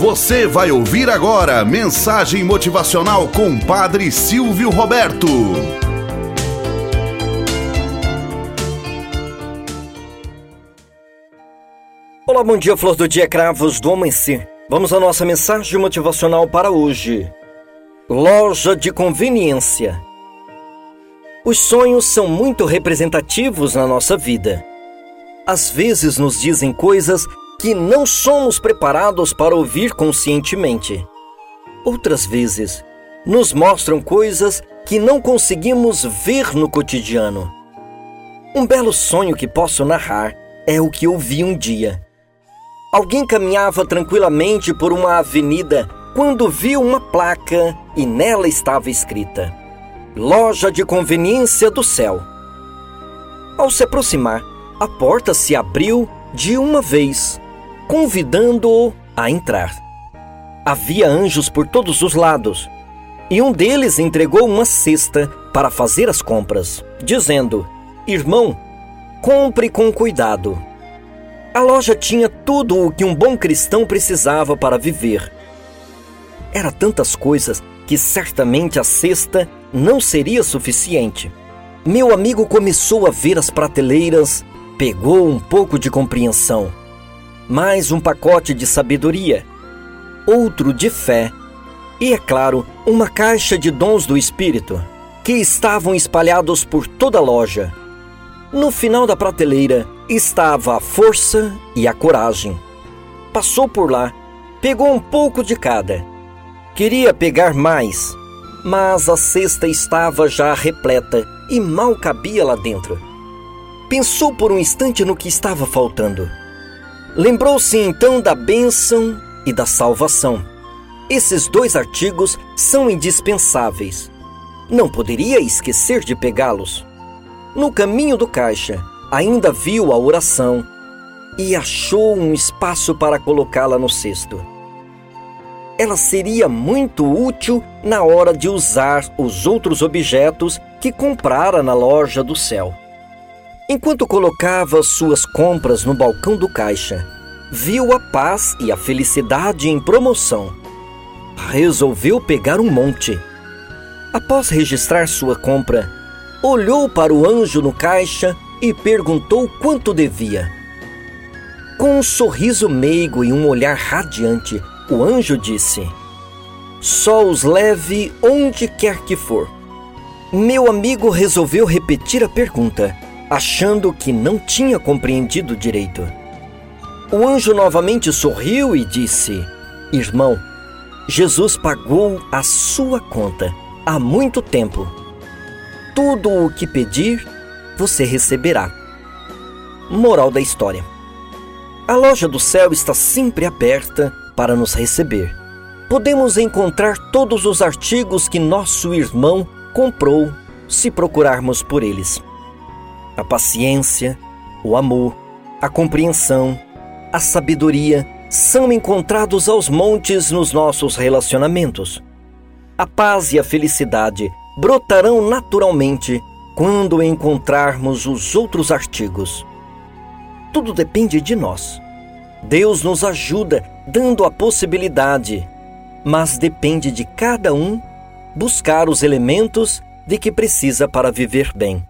Você vai ouvir agora mensagem motivacional com Padre Silvio Roberto. Olá, bom dia, flor do dia, cravos do amanhecer. Vamos à nossa mensagem motivacional para hoje. Loja de conveniência. Os sonhos são muito representativos na nossa vida. Às vezes nos dizem coisas que não somos preparados para ouvir conscientemente. Outras vezes, nos mostram coisas que não conseguimos ver no cotidiano. Um belo sonho que posso narrar é o que ouvi um dia. Alguém caminhava tranquilamente por uma avenida quando viu uma placa e nela estava escrita: Loja de Conveniência do Céu. Ao se aproximar, a porta se abriu de uma vez convidando-o a entrar. Havia anjos por todos os lados, e um deles entregou uma cesta para fazer as compras, dizendo: Irmão, compre com cuidado. A loja tinha tudo o que um bom cristão precisava para viver. Era tantas coisas que certamente a cesta não seria suficiente. Meu amigo começou a ver as prateleiras, pegou um pouco de compreensão mais um pacote de sabedoria, outro de fé e, é claro, uma caixa de dons do Espírito, que estavam espalhados por toda a loja. No final da prateleira estava a força e a coragem. Passou por lá, pegou um pouco de cada. Queria pegar mais, mas a cesta estava já repleta e mal cabia lá dentro. Pensou por um instante no que estava faltando Lembrou-se então da bênção e da salvação. Esses dois artigos são indispensáveis. Não poderia esquecer de pegá-los. No caminho do caixa, ainda viu a oração e achou um espaço para colocá-la no cesto. Ela seria muito útil na hora de usar os outros objetos que comprara na loja do céu. Enquanto colocava suas compras no balcão do caixa, viu a paz e a felicidade em promoção. Resolveu pegar um monte. Após registrar sua compra, olhou para o anjo no caixa e perguntou quanto devia. Com um sorriso meigo e um olhar radiante, o anjo disse: Só os leve onde quer que for. Meu amigo resolveu repetir a pergunta achando que não tinha compreendido direito. O anjo novamente sorriu e disse: Irmão, Jesus pagou a sua conta há muito tempo. Tudo o que pedir, você receberá. Moral da história: A loja do céu está sempre aberta para nos receber. Podemos encontrar todos os artigos que nosso irmão comprou se procurarmos por eles a paciência, o amor, a compreensão, a sabedoria são encontrados aos montes nos nossos relacionamentos. A paz e a felicidade brotarão naturalmente quando encontrarmos os outros artigos. Tudo depende de nós. Deus nos ajuda dando a possibilidade, mas depende de cada um buscar os elementos de que precisa para viver bem.